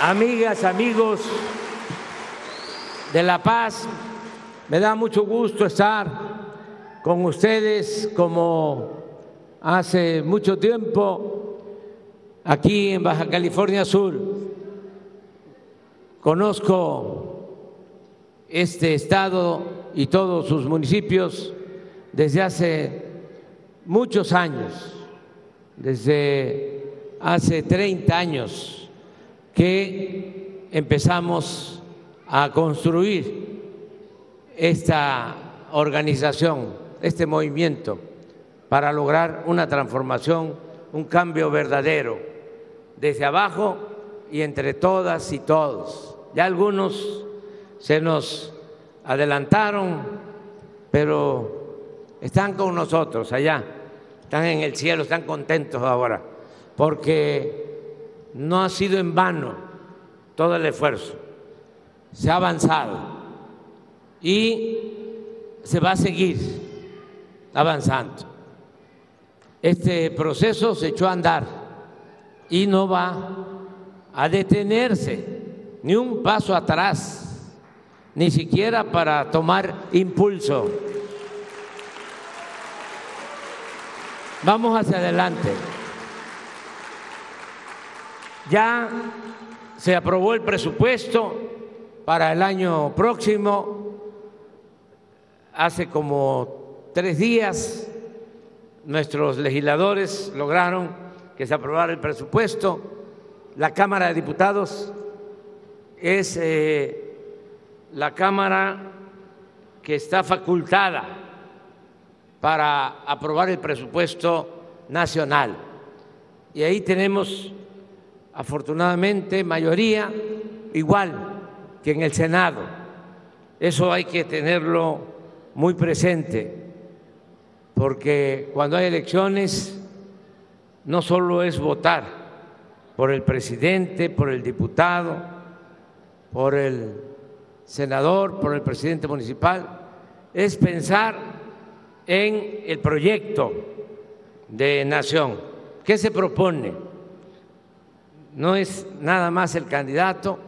amigas, amigos de La Paz, me da mucho gusto estar con ustedes como hace mucho tiempo aquí en Baja California Sur. Conozco este estado y todos sus municipios desde hace muchos años, desde hace 30 años que empezamos a construir esta organización, este movimiento, para lograr una transformación, un cambio verdadero, desde abajo y entre todas y todos. Ya algunos se nos adelantaron, pero están con nosotros allá, están en el cielo, están contentos ahora, porque no ha sido en vano todo el esfuerzo, se ha avanzado y se va a seguir avanzando. Este proceso se echó a andar y no va a detenerse ni un paso atrás, ni siquiera para tomar impulso. Vamos hacia adelante. Ya se aprobó el presupuesto para el año próximo. Hace como tres días nuestros legisladores lograron que se aprobara el presupuesto. La Cámara de Diputados es eh, la Cámara que está facultada para aprobar el presupuesto nacional. Y ahí tenemos afortunadamente mayoría igual que en el Senado. Eso hay que tenerlo muy presente, porque cuando hay elecciones no solo es votar por el presidente, por el diputado, por el senador, por el presidente municipal, es pensar en el proyecto de nación. ¿Qué se propone? No es nada más el candidato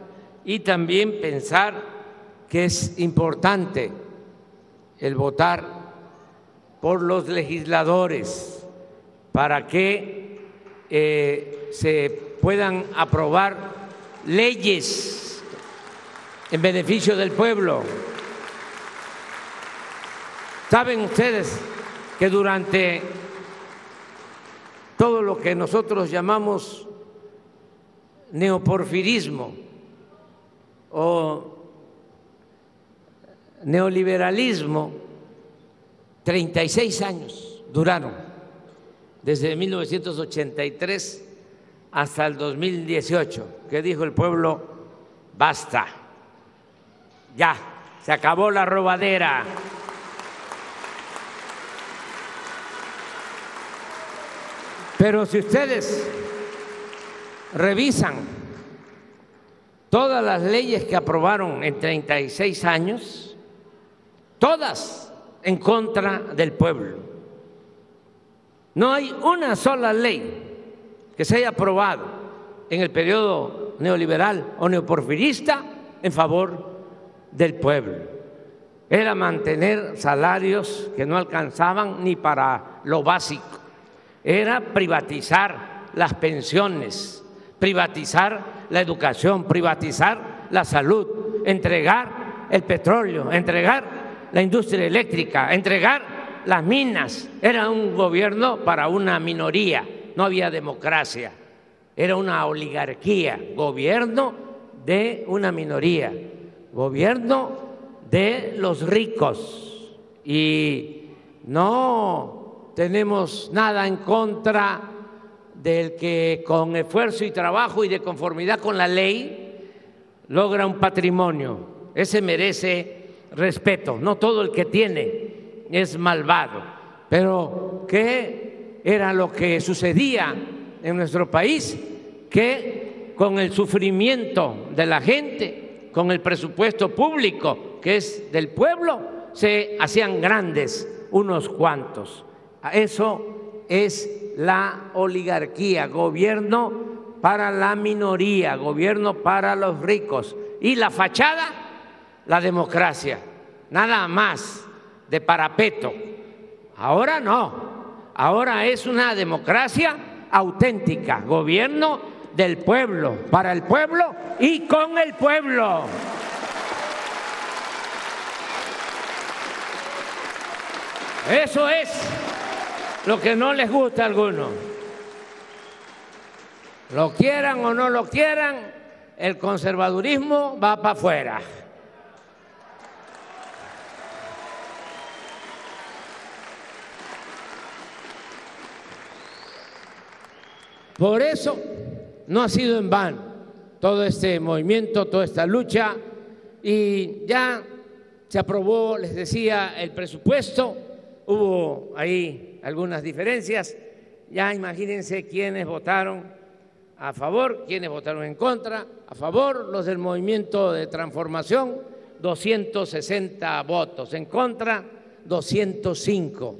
y también pensar que es importante el votar por los legisladores para que eh, se puedan aprobar leyes en beneficio del pueblo. Saben ustedes que durante todo lo que nosotros llamamos neoporfirismo o neoliberalismo, 36 años duraron, desde 1983 hasta el 2018, que dijo el pueblo, basta, ya, se acabó la robadera. Pero si ustedes revisan todas las leyes que aprobaron en 36 años, todas en contra del pueblo. No hay una sola ley que se haya aprobado en el periodo neoliberal o neoporfirista en favor del pueblo. Era mantener salarios que no alcanzaban ni para lo básico. Era privatizar las pensiones privatizar la educación, privatizar la salud, entregar el petróleo, entregar la industria eléctrica, entregar las minas. Era un gobierno para una minoría, no había democracia, era una oligarquía, gobierno de una minoría, gobierno de los ricos. Y no tenemos nada en contra del que con esfuerzo y trabajo y de conformidad con la ley logra un patrimonio. Ese merece respeto. No todo el que tiene es malvado. Pero ¿qué era lo que sucedía en nuestro país? Que con el sufrimiento de la gente, con el presupuesto público que es del pueblo, se hacían grandes unos cuantos. Eso es la oligarquía, gobierno para la minoría, gobierno para los ricos. Y la fachada, la democracia. Nada más de parapeto. Ahora no. Ahora es una democracia auténtica, gobierno del pueblo, para el pueblo y con el pueblo. Eso es lo que no les gusta a algunos lo quieran o no lo quieran, el conservadurismo va para afuera. Por eso no ha sido en vano todo este movimiento, toda esta lucha, y ya se aprobó, les decía, el presupuesto, hubo ahí algunas diferencias, ya imagínense quiénes votaron a favor, quienes votaron en contra, a favor los del movimiento de transformación, 260 votos, en contra 205.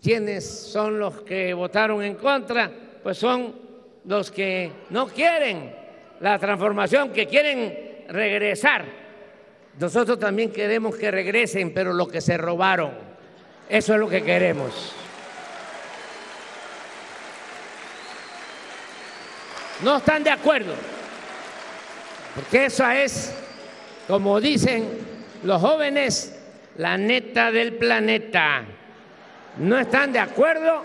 ¿Quiénes son los que votaron en contra? Pues son los que no quieren la transformación, que quieren regresar. Nosotros también queremos que regresen, pero lo que se robaron, eso es lo que queremos. no están de acuerdo, porque esa es, como dicen los jóvenes, la neta del planeta. No están de acuerdo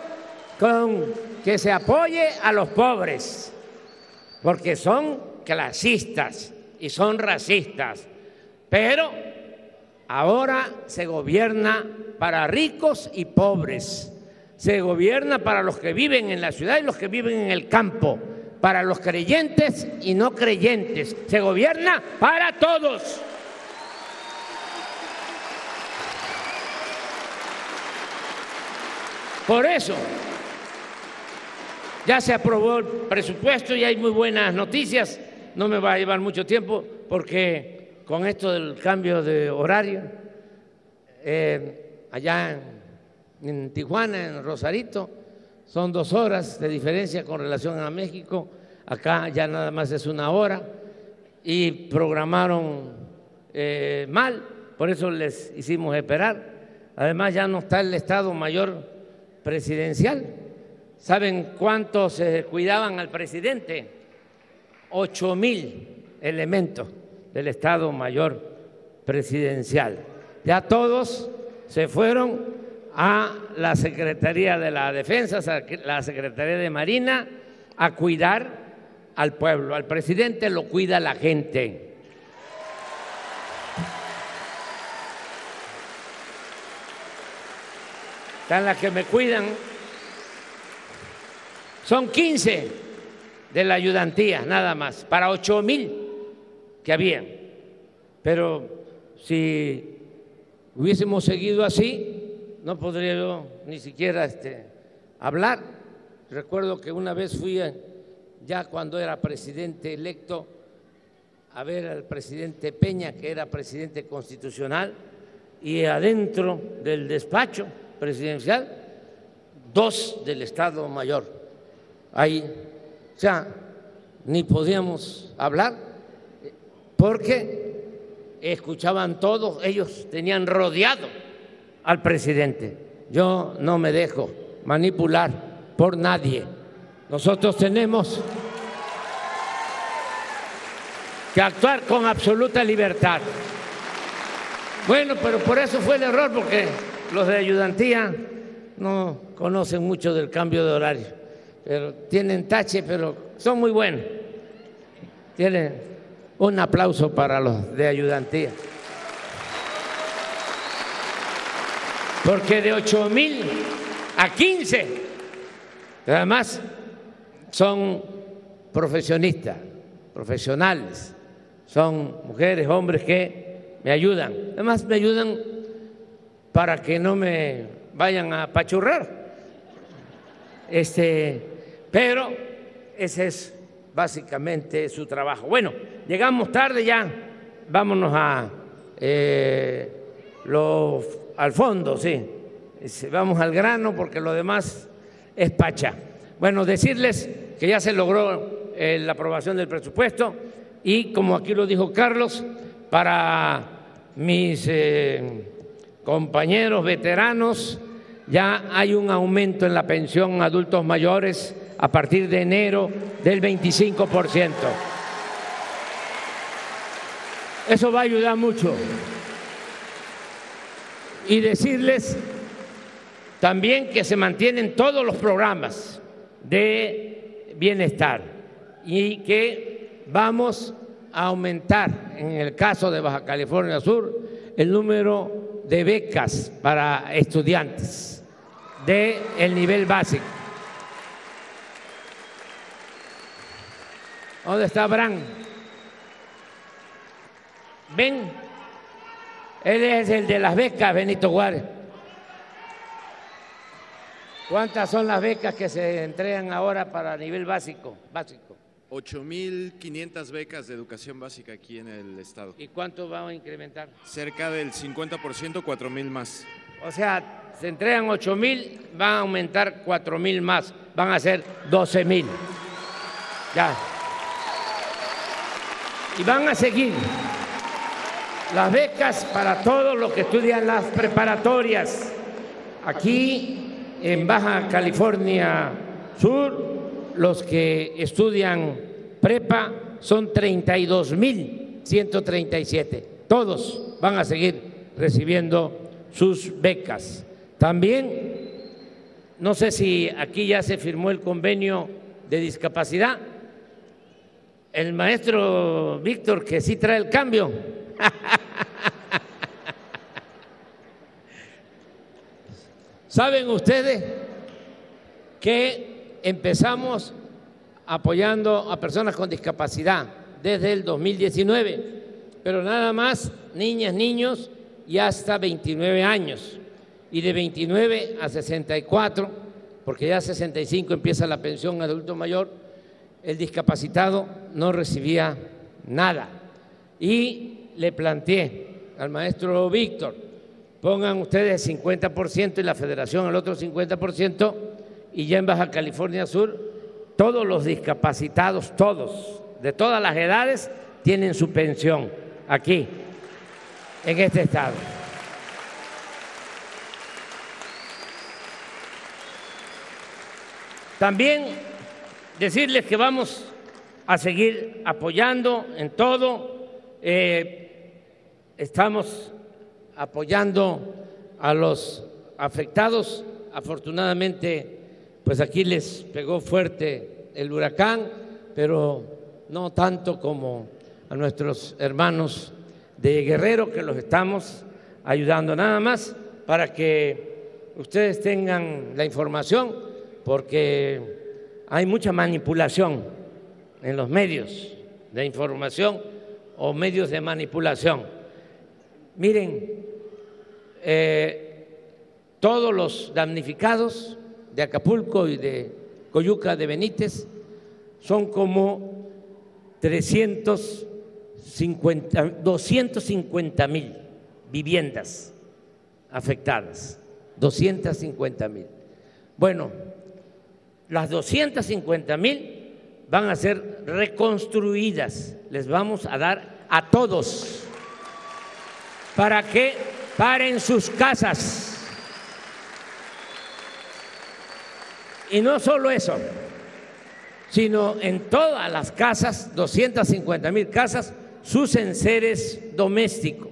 con que se apoye a los pobres, porque son clasistas y son racistas, pero ahora se gobierna para ricos y pobres, se gobierna para los que viven en la ciudad y los que viven en el campo para los creyentes y no creyentes. Se gobierna para todos. Por eso, ya se aprobó el presupuesto y hay muy buenas noticias. No me va a llevar mucho tiempo porque con esto del cambio de horario, eh, allá en Tijuana, en Rosarito, son dos horas de diferencia con relación a México, acá ya nada más es una hora, y programaron eh, mal, por eso les hicimos esperar. Además ya no está el Estado Mayor Presidencial. ¿Saben cuántos se cuidaban al presidente? Ocho mil elementos del Estado Mayor Presidencial. Ya todos se fueron a la Secretaría de la Defensa, la Secretaría de Marina, a cuidar al pueblo. Al presidente lo cuida la gente. Están las que me cuidan. Son 15 de la ayudantía, nada más, para 8 mil que habían. Pero si hubiésemos seguido así, no podría yo ni siquiera este, hablar. Recuerdo que una vez fui, ya cuando era presidente electo, a ver al presidente Peña, que era presidente constitucional, y adentro del despacho presidencial, dos del Estado Mayor. Ahí, o sea, ni podíamos hablar porque escuchaban todos, ellos tenían rodeado al presidente. Yo no me dejo manipular por nadie. Nosotros tenemos que actuar con absoluta libertad. Bueno, pero por eso fue el error, porque los de ayudantía no conocen mucho del cambio de horario, pero tienen tache, pero son muy buenos. Tienen un aplauso para los de ayudantía. porque de 8 mil a 15, además son profesionistas, profesionales, son mujeres, hombres que me ayudan, además me ayudan para que no me vayan a pachurrar. Este, pero ese es básicamente su trabajo. Bueno, llegamos tarde ya, vámonos a eh, los al fondo, sí. Vamos al grano porque lo demás es pacha. Bueno, decirles que ya se logró eh, la aprobación del presupuesto y, como aquí lo dijo Carlos, para mis eh, compañeros veteranos ya hay un aumento en la pensión a adultos mayores a partir de enero del 25%. Eso va a ayudar mucho. Y decirles también que se mantienen todos los programas de bienestar y que vamos a aumentar, en el caso de Baja California Sur, el número de becas para estudiantes del el nivel básico. ¿Dónde está Abraham? Ven, él es el de las becas, Benito Juárez. ¿Cuántas son las becas que se entregan ahora para nivel básico? básico? 8.500 becas de educación básica aquí en el estado. ¿Y cuánto va a incrementar? Cerca del 50%, 4.000 más. O sea, se entregan 8.000, van a aumentar 4.000 más, van a ser 12.000. Ya. Y van a seguir las becas para todos los que estudian las preparatorias. Aquí en Baja California Sur, los que estudian prepa son 32.137. Todos van a seguir recibiendo sus becas. También, no sé si aquí ya se firmó el convenio de discapacidad. El maestro Víctor, que sí trae el cambio. ¿Saben ustedes que empezamos apoyando a personas con discapacidad desde el 2019, pero nada más niñas, niños y hasta 29 años, y de 29 a 64, porque ya a 65 empieza la pensión adulto mayor, el discapacitado no recibía nada. Y le planteé al maestro Víctor, pongan ustedes el 50% y la federación el otro 50%, y ya en Baja California Sur todos los discapacitados, todos, de todas las edades, tienen su pensión aquí, en este estado. También decirles que vamos a seguir apoyando en todo. Eh, estamos apoyando a los afectados. Afortunadamente, pues aquí les pegó fuerte el huracán, pero no tanto como a nuestros hermanos de Guerrero que los estamos ayudando nada más para que ustedes tengan la información, porque hay mucha manipulación en los medios de información o medios de manipulación. Miren, eh, todos los damnificados de Acapulco y de Coyuca de Benítez son como 350, 250 mil viviendas afectadas, 250 mil. Bueno, las 250 mil van a ser reconstruidas, les vamos a dar a todos para que paren sus casas. Y no solo eso, sino en todas las casas, 250 mil casas, sus enseres domésticos,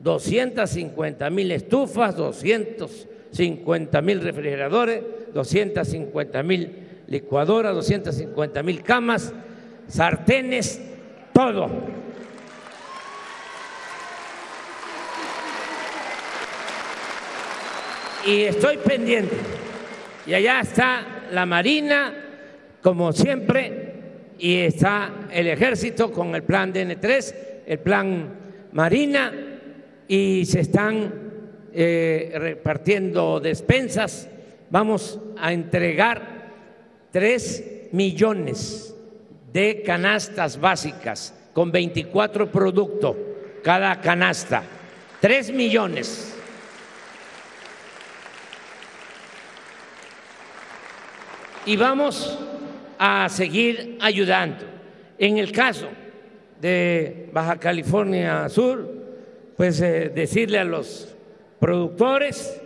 250 mil estufas, 250 mil refrigeradores, 250 mil licuadoras, 250 mil camas, sartenes, todo. Y estoy pendiente. Y allá está la Marina, como siempre, y está el ejército con el plan DN3, el plan Marina, y se están eh, repartiendo despensas. Vamos a entregar tres millones de canastas básicas con 24 productos cada canasta. Tres millones. y vamos a seguir ayudando. En el caso de Baja California Sur, pues eh, decirle a los productores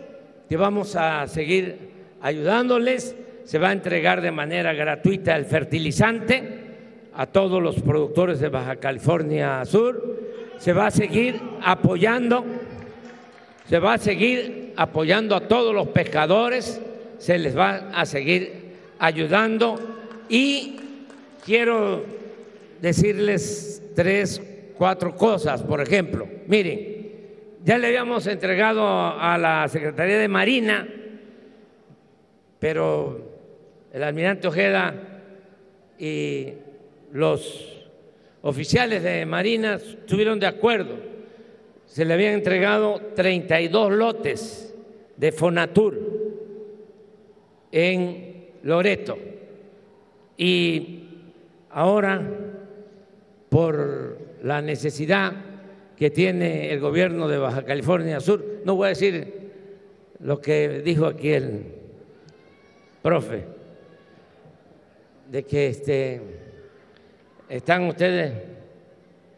que vamos a seguir ayudándoles, se va a entregar de manera gratuita el fertilizante a todos los productores de Baja California Sur, se va a seguir apoyando, se va a seguir apoyando a todos los pescadores, se les va a seguir ayudando y quiero decirles tres, cuatro cosas. Por ejemplo, miren, ya le habíamos entregado a la Secretaría de Marina, pero el almirante Ojeda y los oficiales de Marina estuvieron de acuerdo. Se le habían entregado 32 lotes de Fonatur en Loreto. Y ahora, por la necesidad que tiene el gobierno de Baja California Sur, no voy a decir lo que dijo aquí el profe, de que este, están ustedes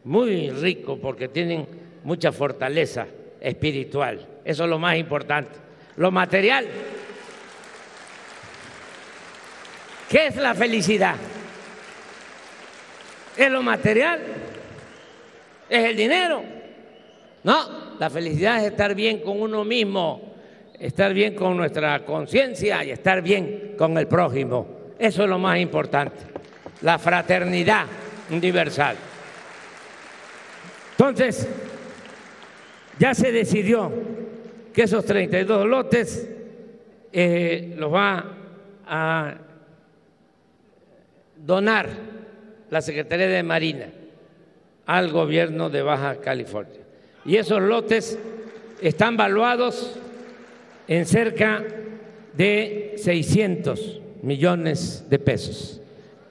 muy ricos porque tienen mucha fortaleza espiritual. Eso es lo más importante. Lo material ¿Qué es la felicidad? ¿Es lo material? ¿Es el dinero? No, la felicidad es estar bien con uno mismo, estar bien con nuestra conciencia y estar bien con el prójimo. Eso es lo más importante, la fraternidad universal. Entonces, ya se decidió que esos 32 lotes eh, los va a donar la Secretaría de Marina al gobierno de Baja California. Y esos lotes están valuados en cerca de 600 millones de pesos.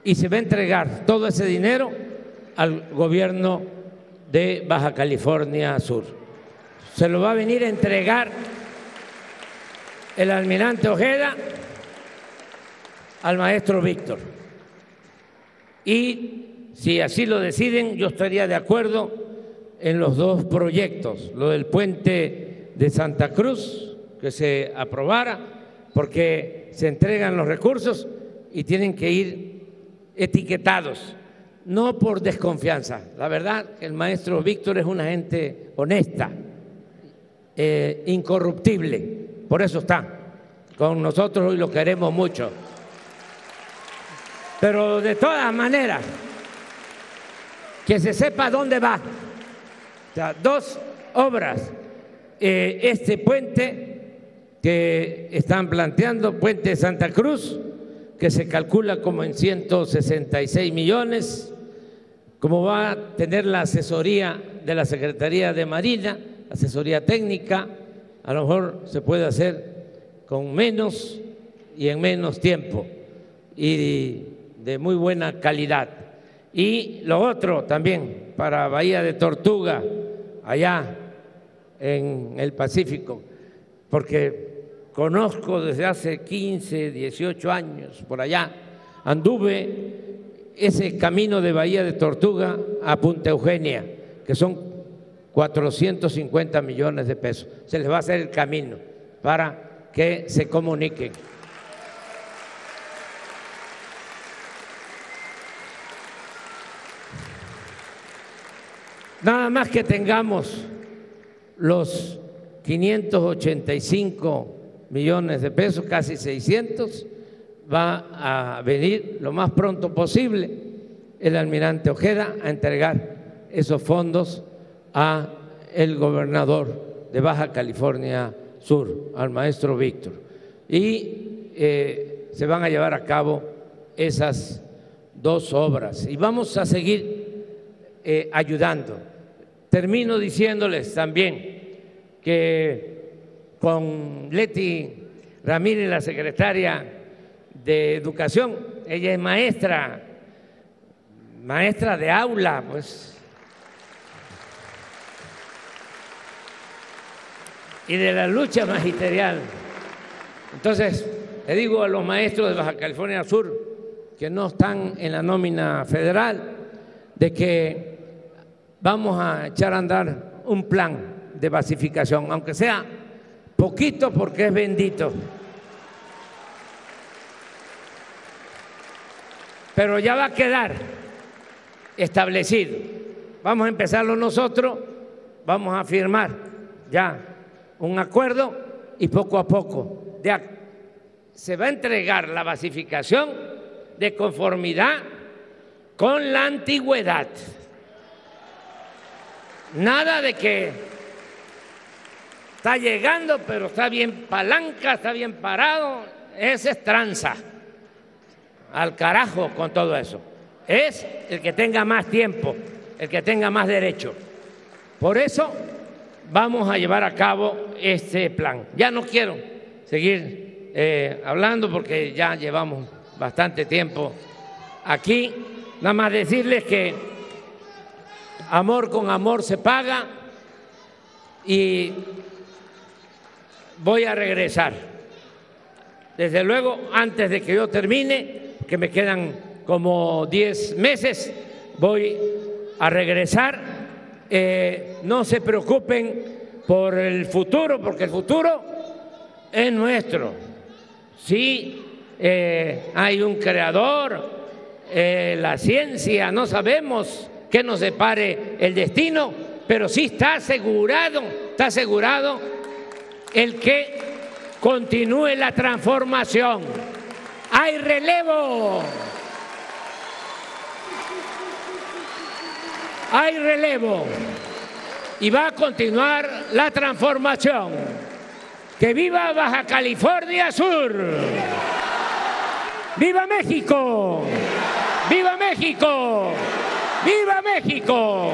Y se va a entregar todo ese dinero al gobierno de Baja California Sur. Se lo va a venir a entregar el almirante Ojeda al maestro Víctor. Y si así lo deciden, yo estaría de acuerdo en los dos proyectos, lo del puente de Santa Cruz, que se aprobara, porque se entregan los recursos y tienen que ir etiquetados, no por desconfianza. La verdad, el maestro Víctor es una gente honesta, eh, incorruptible, por eso está con nosotros y lo queremos mucho. Pero de todas maneras, que se sepa dónde va. Dos obras. Eh, este puente que están planteando, Puente Santa Cruz, que se calcula como en 166 millones, como va a tener la asesoría de la Secretaría de Marina, asesoría técnica, a lo mejor se puede hacer con menos y en menos tiempo. Y de muy buena calidad. Y lo otro también para Bahía de Tortuga, allá en el Pacífico, porque conozco desde hace 15, 18 años por allá, anduve ese camino de Bahía de Tortuga a Punta Eugenia, que son 450 millones de pesos. Se les va a hacer el camino para que se comuniquen. Nada más que tengamos los 585 millones de pesos, casi 600, va a venir lo más pronto posible el almirante Ojeda a entregar esos fondos a el gobernador de Baja California Sur, al maestro Víctor. Y eh, se van a llevar a cabo esas dos obras. Y vamos a seguir eh, ayudando. Termino diciéndoles también que con Leti Ramírez, la secretaria de Educación, ella es maestra, maestra de aula, pues. Y de la lucha magisterial. Entonces, le digo a los maestros de Baja California Sur que no están en la nómina federal, de que vamos a echar a andar un plan de basificación, aunque sea poquito porque es bendito. Pero ya va a quedar establecido. Vamos a empezarlo nosotros, vamos a firmar ya un acuerdo y poco a poco se va a entregar la basificación de conformidad con la antigüedad. Nada de que está llegando, pero está bien palanca, está bien parado. Ese es tranza. Al carajo con todo eso. Es el que tenga más tiempo, el que tenga más derecho. Por eso vamos a llevar a cabo este plan. Ya no quiero seguir eh, hablando porque ya llevamos bastante tiempo aquí. Nada más decirles que amor con amor se paga y voy a regresar. Desde luego, antes de que yo termine, que me quedan como 10 meses, voy a regresar. Eh, no se preocupen por el futuro, porque el futuro es nuestro. Sí, eh, hay un creador, eh, la ciencia, no sabemos qué nos depare el destino, pero sí está asegurado, está asegurado el que continúe la transformación. Hay relevo. Hay relevo. Y va a continuar la transformación. Que viva Baja California Sur. ¡Viva México! ¡Viva México! ¡Viva México!